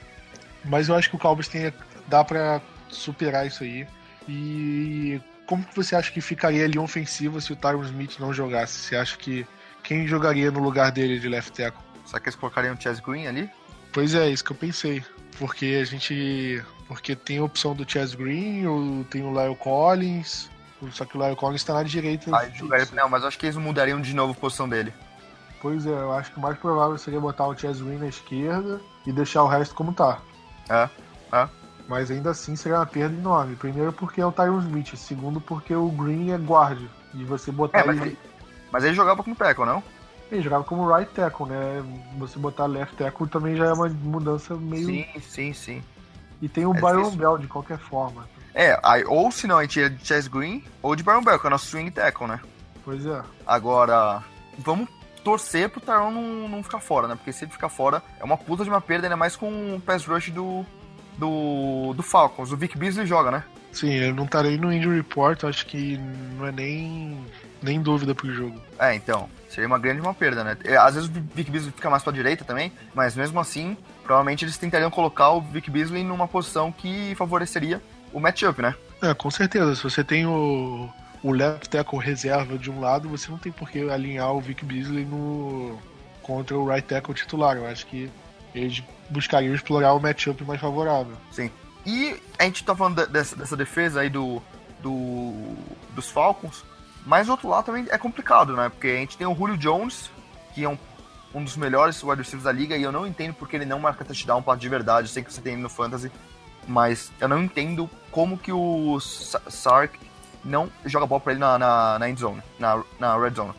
Mas eu acho que o Cowboys tem, dá para superar isso aí. E como que você acha que ficaria ali ofensiva se o Tyron Smith não jogasse? Você acha que quem jogaria no lugar dele de left tackle? Será que eles colocariam o Chess Green ali? Pois é, isso que eu pensei. Porque a gente. Porque tem a opção do Chess Green, ou tem o Lyle Collins, só que o Lyle Collins tá na direita. Jogaria, não, mas acho que eles mudariam de novo a posição dele. Pois é, eu acho que o mais provável seria botar o Chess Green na esquerda e deixar o resto como tá. É, é. Mas ainda assim seria uma perda enorme. Primeiro porque é o Tyron Smith, segundo porque o Green é guard. E você botar É, mas ele... ele, mas ele jogava como tackle, não? Ele jogava como right tackle, né? Você botar left tackle também já é uma mudança meio. Sim, sim, sim. E tem o É Byron difícil. Bell de qualquer forma. É, aí, ou se não, a gente ia de Chess Green ou de Byron Bell, que é o nosso swing tackle, né? Pois é. Agora, vamos torcer pro Tyron não, não ficar fora, né? Porque se ele ficar fora, é uma puta de uma perda, ainda mais com o pass rush do, do, do Falcons. O Vic Beasley joga, né? Sim, ele não nem no injury report, acho que não é nem, nem dúvida pro jogo. É, então, seria uma grande uma perda, né? É, Às vezes o Vic Beasley fica mais pra direita também, mas mesmo assim, provavelmente eles tentariam colocar o Vic Beasley numa posição que favoreceria o matchup, né? É, com certeza. Se você tem o, o left tackle reserva de um lado, você não tem por que alinhar o Vic Beasley no, contra o right tackle titular. Eu acho que eles buscariam explorar o matchup mais favorável. Sim. E a gente tá falando de- dessa, dessa defesa aí do, do, dos Falcons, mas do outro lado também é complicado, né? Porque a gente tem o Julio Jones, que é um, um dos melhores wide receivers da liga, e eu não entendo porque ele não marca touchdown pra de verdade. Eu sei que você tem no Fantasy, mas eu não entendo como que o Sa- Sark não joga bola pra ele na, na, na end zone, na, na red zone.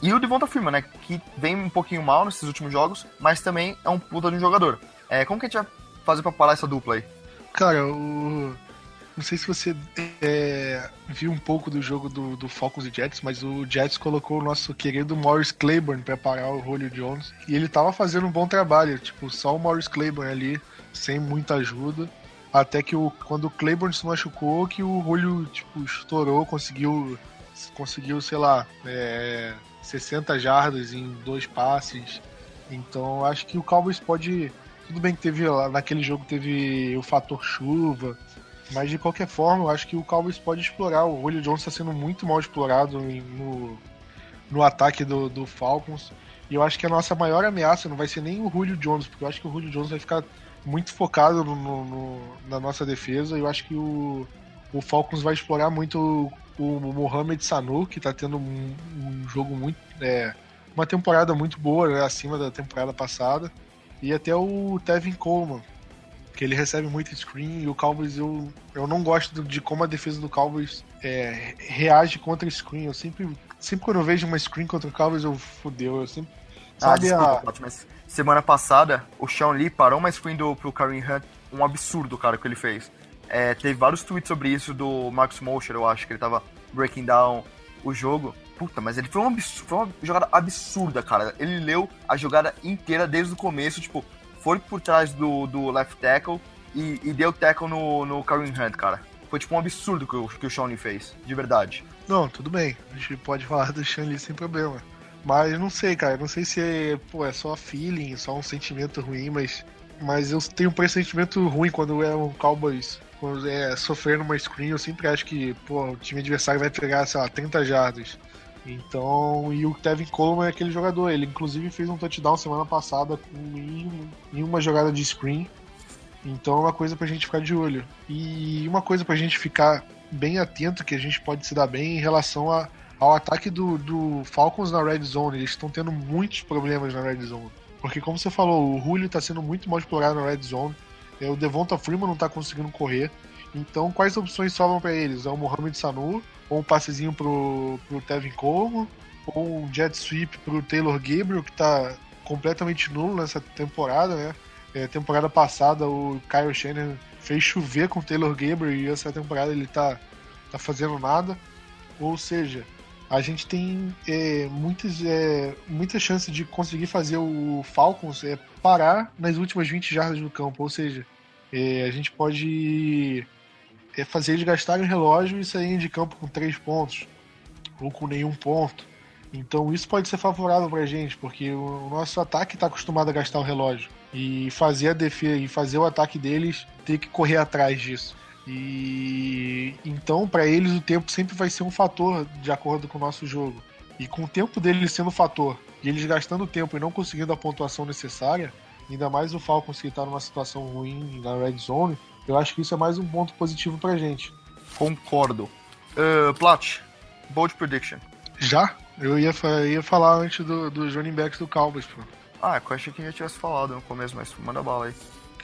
E o Devonta Freeman, né? Que vem um pouquinho mal nesses últimos jogos, mas também é um puta de um jogador. É, como que a gente vai fazer pra parar essa dupla aí? Cara, o. Não sei se você é, viu um pouco do jogo do, do Falcons e Jets, mas o Jets colocou o nosso querido Morris Claiborne pra parar o Julio Jones. E ele tava fazendo um bom trabalho, tipo, só o Morris Claiborne ali, sem muita ajuda. Até que o, quando o Claiborne se machucou, que o Julio, tipo, estourou, conseguiu, conseguiu sei lá, é, 60 jardas em dois passes. Então acho que o Cowboys pode. Tudo bem que teve naquele jogo teve o fator chuva, mas de qualquer forma eu acho que o Cowboys pode explorar. O Julio Jones está sendo muito mal explorado no, no ataque do, do Falcons. E eu acho que a nossa maior ameaça não vai ser nem o Julio Jones, porque eu acho que o Julio Jones vai ficar muito focado no- no- na nossa defesa. E eu acho que o, o Falcons vai explorar muito o, o Mohamed Sanu, que está tendo um, um jogo muito. é, uma temporada muito boa, né, acima da temporada passada. E até o Tevin Coleman, que ele recebe muito screen. E o Cowboys, eu, eu não gosto de como a defesa do Cowboys é, reage contra screen. Eu sempre, sempre quando eu vejo uma screen contra o Cowboys, eu fudeu. Eu sempre. Ah, Sabe desculpa, a. Mas semana passada o Sean Lee parou uma screen do, pro Kareem Hunt, um absurdo, cara, que ele fez. É, teve vários tweets sobre isso do Marcus Mosher, eu acho, que ele tava breaking down o jogo. Puta, mas ele foi, um abs- foi uma jogada absurda, cara. Ele leu a jogada inteira desde o começo, tipo, foi por trás do, do left tackle e, e deu tackle no, no Hunt, cara. Foi tipo um absurdo que o, que o Sean Lee fez, de verdade. Não, tudo bem. A gente pode falar do Shan Lee sem problema. Mas não sei, cara. Não sei se é, pô, é só feeling, só um sentimento ruim, mas. Mas eu tenho um pressentimento ruim quando é um Cowboys quando é sofrendo uma screen. Eu sempre acho que, pô, o time adversário vai pegar, sei lá, 30 jardas. Então, e o Tevin Coleman é aquele jogador. Ele, inclusive, fez um touchdown semana passada com, em, em uma jogada de screen. Então, é uma coisa pra gente ficar de olho. E uma coisa pra gente ficar bem atento, que a gente pode se dar bem em relação a, ao ataque do, do Falcons na Red Zone. Eles estão tendo muitos problemas na Red Zone. Porque, como você falou, o Julio está sendo muito mal explorado na Red Zone. É, O Devonta Freeman não está conseguindo correr. Então, quais opções sobram para eles? É o Mohamed Sanu, ou um passezinho pro, pro Tevin Coleman, ou um jet sweep pro Taylor Gabriel, que está completamente nulo nessa temporada, né? É, temporada passada, o Kyle Shannon fez chover com o Taylor Gabriel e essa temporada ele tá, tá fazendo nada. Ou seja, a gente tem é, muitas, é, muita chance de conseguir fazer o Falcons é, parar nas últimas 20 jardas do campo. Ou seja, é, a gente pode é, fazer eles gastarem o relógio e saírem de campo com 3 pontos ou com nenhum ponto. Então isso pode ser favorável pra gente, porque o nosso ataque está acostumado a gastar o relógio. E fazer a defesa e fazer o ataque deles ter que correr atrás disso. E então, para eles, o tempo sempre vai ser um fator de acordo com o nosso jogo. E com o tempo deles sendo um fator e eles gastando tempo e não conseguindo a pontuação necessária, ainda mais o Falcons que está numa situação ruim na red zone, Eu acho que isso é mais um ponto positivo pra gente. Concordo. Uh, Plat, bold prediction. Já? Eu ia, ia falar antes do, dos running backs do Cowboys, pô. Ah, eu achei que já tivesse falado no começo, mas manda bala aí.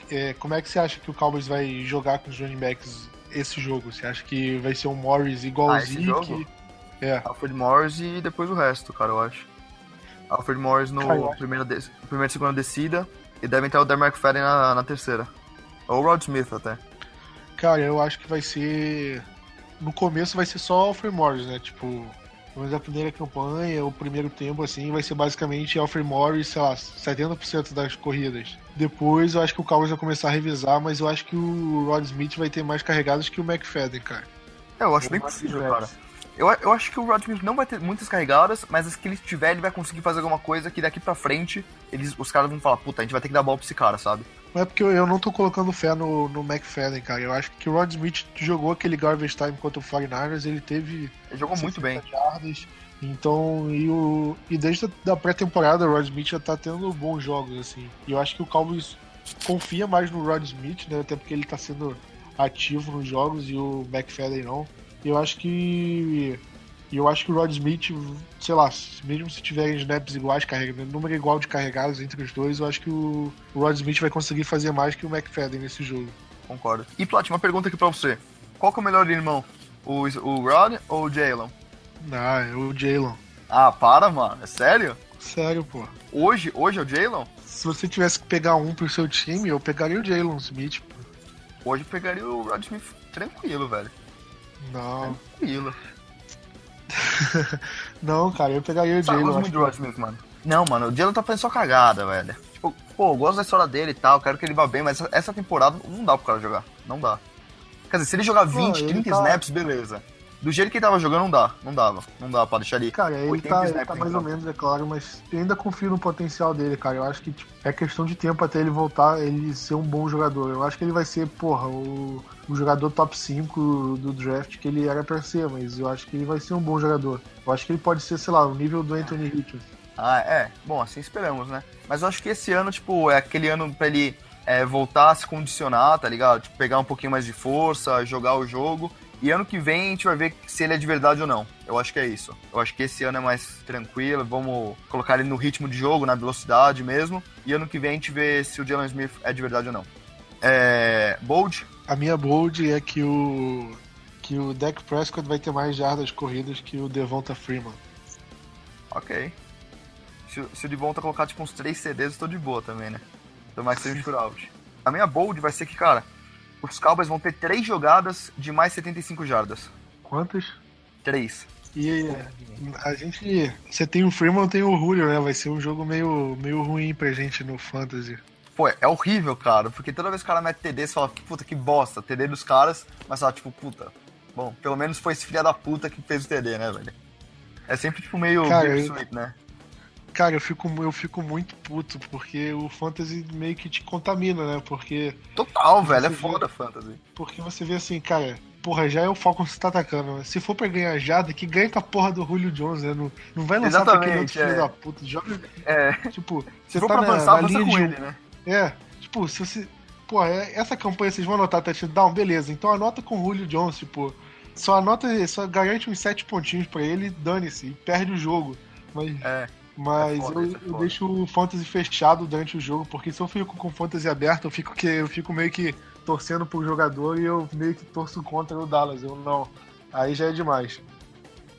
É, como é que você acha que o Cowboys vai jogar com os running backs esse jogo? Você acha que vai ser um Morris igualzinho? Ah, que... É. Alfred Morris e depois o resto, cara, eu acho. Alfred Morris no Cara, primeira, de... primeira e segunda descida. E devem ter o Dan McFadden na, na terceira. Ou o Rod Smith até. Cara, eu acho que vai ser. No começo vai ser só Alfred Morris, né? Tipo, mas a primeira campanha, o primeiro tempo, assim, vai ser basicamente Alfred Morris, sei lá, 70% das corridas. Depois eu acho que o Cowboys vai começar a revisar, mas eu acho que o Rod Smith vai ter mais carregadas que o McFadden, cara. É, eu acho bem possível, cara. Eu, eu acho que o Rod Smith não vai ter muitas carregadas, mas as que ele tiver, ele vai conseguir fazer alguma coisa que daqui pra frente eles, os caras vão falar, puta, a gente vai ter que dar bola pra esse cara, sabe? Não é porque eu, eu não tô colocando fé no, no McFadden, cara. Eu acho que o Rod Smith jogou aquele garbage time contra o 49ers, ele teve. Ele jogou muito bem. Yardas, então, e, o, e desde a pré-temporada, o Rod Smith já tá tendo bons jogos, assim. E eu acho que o Cowboys confia mais no Rod Smith, né? Até porque ele tá sendo ativo nos jogos e o McFadden não. Eu acho que e eu acho que o Rod Smith, sei lá, mesmo se tiverem snaps iguais, carregando, número igual de carregados entre os dois, eu acho que o, Rod Smith vai conseguir fazer mais que o McFadden nesse jogo. Concordo. E Plat, uma pergunta aqui pra você. Qual que é o melhor irmão? O, o Rod ou o Jalen? Ah, é o Jalen. Ah, para, mano. É sério? Sério, pô. Hoje, hoje é o Jalen? Se você tivesse que pegar um pro seu time, eu pegaria o Jalen Smith, pô. Hoje eu pegaria o Rod Smith tranquilo, velho. Não. Tranquilo. não, cara, eu pegaria o Jalen. Eu muito do Rod Smith, mano. Não, mano, o Jalen tá fazendo só cagada, velho. Tipo, pô, eu gosto da história dele e tal, quero que ele vá bem, mas essa temporada não dá pro cara jogar. Não dá. Quer dizer, se ele jogar 20, pô, 30 tá... snaps, beleza. Do jeito que ele tava jogando, não dá. Não dava. Não dá pra deixar ele. Cara, ele tá, ele tá mais ou menos, é claro, mas eu ainda confio no potencial dele, cara. Eu acho que tipo, é questão de tempo até ele voltar, ele ser um bom jogador. Eu acho que ele vai ser, porra, o, o jogador top 5 do draft que ele era pra ser, mas eu acho que ele vai ser um bom jogador. Eu acho que ele pode ser, sei lá, o nível do Anthony Richards. Ah, é. Bom, assim esperamos, né? Mas eu acho que esse ano, tipo, é aquele ano pra ele é, voltar a se condicionar, tá ligado? Tipo, pegar um pouquinho mais de força, jogar o jogo e ano que vem a gente vai ver se ele é de verdade ou não. Eu acho que é isso. Eu acho que esse ano é mais tranquilo, vamos colocar ele no ritmo de jogo, na velocidade mesmo. E ano que vem a gente vê se o Jalen Smith é de verdade ou não. É... Bold? A minha bold é que o que o Dak Prescott vai ter mais jardas corridas que o Devonta Freeman. Ok. Se, se o Devonta colocar tipo uns 3 CDs, eu tô de boa também, né? Tomar que seja um out. A minha bold vai ser que, cara, os Cowboys vão ter três jogadas de mais 75 jardas. Quantas? Três. E a gente. Você tem o Freeman, tem o Julio, né? Vai ser um jogo meio, meio ruim pra gente no Fantasy. Pô, é horrível, cara, porque toda vez que o cara mete TD, você fala, puta, que bosta, TD dos caras, mas fala, tipo, puta, bom, pelo menos foi esse filho da puta que fez o TD, né, velho? É sempre, tipo, meio cara, eu... né? Cara, eu fico, eu fico muito puto, porque o fantasy meio que te contamina, né? Porque. Total, velho, é foda fantasy. Porque você vê assim, cara, porra, já é o Falcon que tá atacando. Né? Se for pra ganhar Jada, que ganha com a porra do Julio Jones, né? Não, não vai lançar Exatamente, pra aquele outro é. filho da puta. Joga. É. Tipo, você tá pra na, avançar, na linha de. Ele, né? É, tipo, se você. Pô, é, essa campanha vocês vão anotar touchdown, beleza. Então anota com o Julio Jones, tipo. Só anota, só garante uns sete pontinhos pra ele, dane-se, e perde o jogo. Mas. É. Mas é foda, eu, é eu, deixo o fantasy fechado durante o jogo, porque se eu fico com o fantasy aberto, eu fico, que, eu fico meio que torcendo pro jogador e eu meio que torço contra o Dallas. Eu não. Aí já é demais.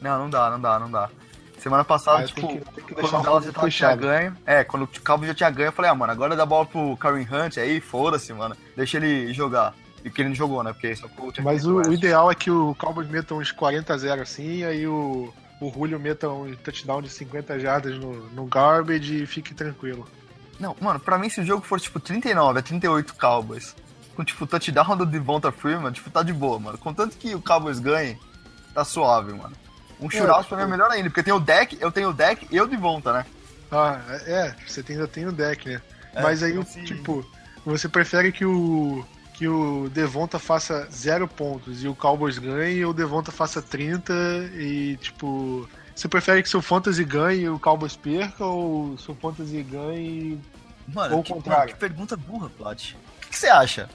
Não, não dá, não dá, não dá. Semana passada, ah, tipo, que, que quando o Dallas já tinha ganho. É, quando o Calvin já tinha ganho, eu falei, ah, mano, agora dá bola pro Karen Hunt aí, foda-se, mano. Deixa ele jogar. E que ele não jogou, né? Porque só Mas o, o, ideal é que o Cowboys meta uns 40 a 0 assim, aí o, o Julio meta um touchdown de 50 jardas no, no garbage e fique tranquilo. Não, mano, pra mim se o jogo for tipo 39 a 38 Cowboys, com tipo touchdown do Devonta Freeman, tipo, tá de boa, mano. Contanto que o Cowboys ganhe, tá suave, mano. Um shootout é, pra mim é melhor ainda, porque tem o deck, eu tenho o deck e o Devonta, né? Ah, é, você ainda tem o deck, né? É, Mas aí, assim... tipo, você prefere que o que o Devonta faça zero pontos e o Cowboys ganhe, ou o Devonta faça 30 e, tipo. Você prefere que seu Fantasy ganhe e o Cowboys perca, ou seu Fantasy ganhe Mano, ou o contrário? Mano, que pergunta burra, Plat. O que, você acha?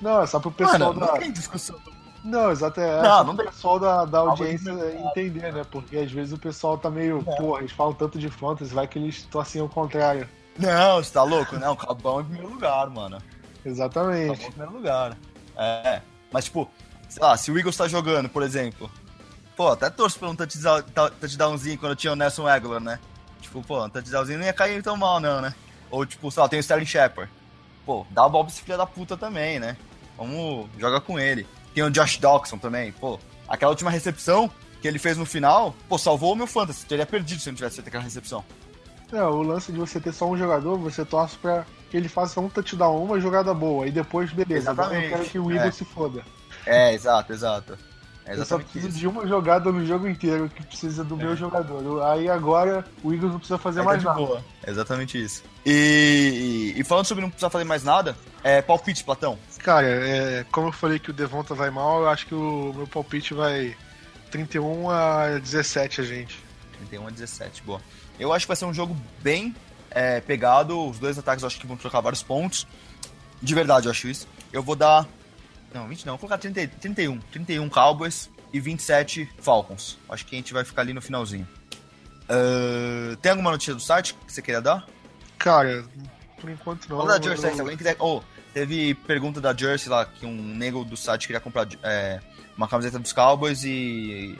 Não, é só pro pessoal Mano, da. não tem discussão. Não, exato, é Não, só não pro tem- pessoal da, da audiência entender, né? Porque às vezes o pessoal tá meio, É. porra, eles falam tanto de fantasy, vai que eles torcem ao contrário. Não, você tá louco? Não, Cabão em primeiro lugar, mano. Exatamente. Em primeiro lugar. É. Mas, tipo, sei lá, se o Eagles tá jogando, por exemplo. Pô, até torço pra um touchdownzinho quando tinha o Nelson Aguilar, né? Tipo, pô, um touchdownzinho não ia cair tão mal, não, né? Ou, tipo, sei lá, tem o Sterling Shepard. Pô, dá a bola pra esse filho da puta também, né? Vamos, joga com ele. Tem o Josh Dawson também, pô. Aquela última recepção que ele fez no final, pô, salvou o meu fantasy. Teria perdido se não tivesse feito aquela recepção. É, o lance de você ter só um jogador, você torce pra que ele faça um touchdown, uma jogada boa, e depois, beleza, agora eu quero que o Eagles É. se foda. É, exato, exato. É eu só preciso isso. de uma jogada no jogo inteiro que precisa do meu jogador. Aí agora o Eagles não precisa fazer Aí mais tá de nada. boa. É exatamente isso. E, e falando sobre não precisar fazer mais nada, é palpite, Platão. Cara, é, como eu falei que o Devonta vai mal, eu acho que o meu palpite vai 31 a 17 a gente. 31 a 17, boa. Eu acho que vai ser um jogo bem é, pegado. Os dois ataques eu acho que vão trocar vários pontos. De verdade, eu acho isso. Eu vou dar. Não, 20 não, vou colocar 30, 31. 31 Cowboys e 27 Falcons. Acho que a gente vai ficar ali no finalzinho. Ahn, tem alguma notícia do site que você queira dar? Cara, por enquanto não. Fala da Jersey, eu- se alguém quiser. Oh, teve pergunta da Jersey lá, que um nego do site queria comprar é, uma camiseta dos Cowboys e.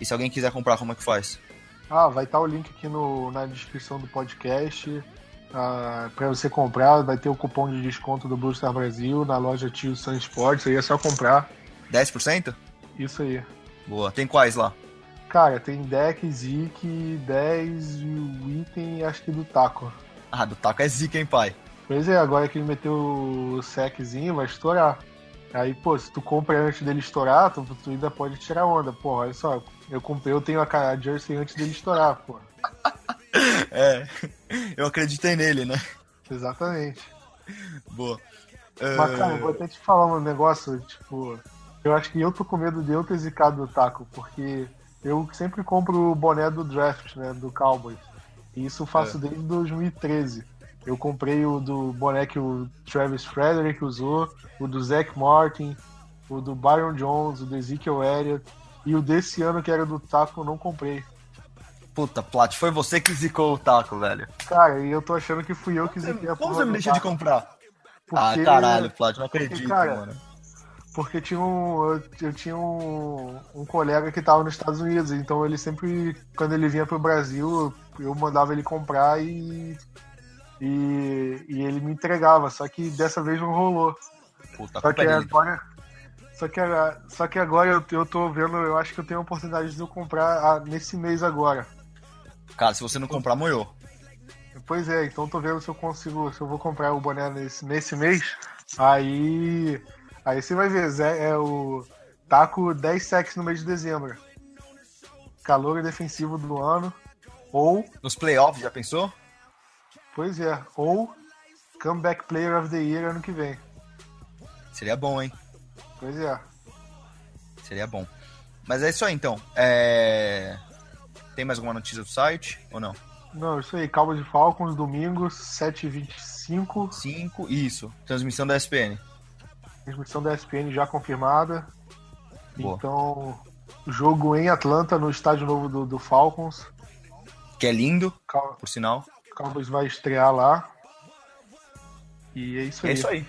E se alguém quiser comprar, como é que faz? Ah, vai estar o link aqui no, na descrição do podcast. Ah, para você comprar, vai ter o cupom de desconto do Blue Star Brasil na loja Tio Sun Sports. Aí é só comprar. 10%? Isso aí. Boa. Tem quais lá? Cara, tem deck, Zik, 10 e o item, acho que do taco. Ah, do taco é zica, hein, pai? Pois é, agora que ele meteu o seczinho, vai estourar. Aí, pô, se tu compra antes dele estourar, tu, tu ainda pode tirar onda. Pô, olha só, eu comprei, eu tenho a, a jersey antes dele estourar, pô. É. Eu acreditei nele, né? Exatamente. Boa. Mas, cara, eu vou até te falar um negócio, tipo, eu acho que eu tô com medo de eu ter zicado o taco, porque eu sempre compro o boné do draft, né, do Cowboys. E isso eu faço É. desde 2013. Eu comprei o do boné que o Travis Frederick usou, o do Zach Martin, o do Byron Jones, o do Ezekiel Elliott, e o desse ano que era do taco eu não comprei. Puta, Plat, foi você que zicou o taco, velho. Cara, e eu tô achando que fui eu que ziquei a Como você me deixa de taco, comprar? porque- Ah, caralho, Plat, não acredito, cara, mano. Porque tinha um, eu, eu tinha um, um colega que tava nos Estados Unidos, então ele sempre, quando ele vinha pro Brasil, eu, eu mandava ele comprar e, e, e ele me entregava, só que dessa vez não rolou. Puta, a Só que é agora, só que, a- só que agora eu, eu tô vendo, eu acho que eu tenho a oportunidade de eu comprar ah, nesse mês agora. Cara, se você não comprar, moiou. Pois é, então tô vendo se eu consigo, se eu vou comprar o boné nesse, nesse mês. Aí. Aí você vai ver, Zé, é o. Taco 10 sacks no mês de dezembro. Calor defensivo do ano. Ou, Nos playoffs, já pensou? Pois é, ou Comeback Player of the Year ano que vem. Seria bom, hein? Pois é. Seria bom. Mas é isso aí, então. É... Tem mais alguma notícia do site ou não? Não, isso aí, Cowboys de Falcons, domingo, 7h25. 5, isso. Transmissão da SPN. Transmissão da ESPN já confirmada. Boa. Então, jogo em Atlanta, no estádio novo do, do Falcons. Que é lindo, Cow- por sinal. Cowboys vai estrear lá. E é isso aí. É isso aí.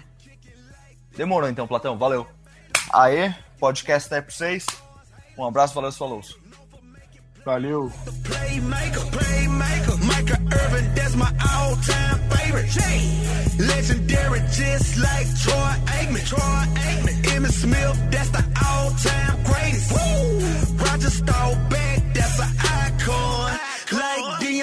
Demorou então, Platão. Valeu. Aê, podcast é pra vocês. Um abraço, valeu, falou. Valeu. Legendary, just like Troy Aikman. Troy Aikman, Emmitt Smith, that's the all-time greatest. Woo! Roger Staubach,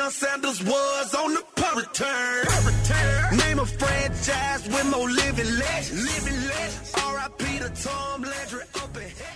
Deion Sanders was on the punt return. Name a franchise with more living legends. Living legends. R.I.P. to Tom Landry up heaven.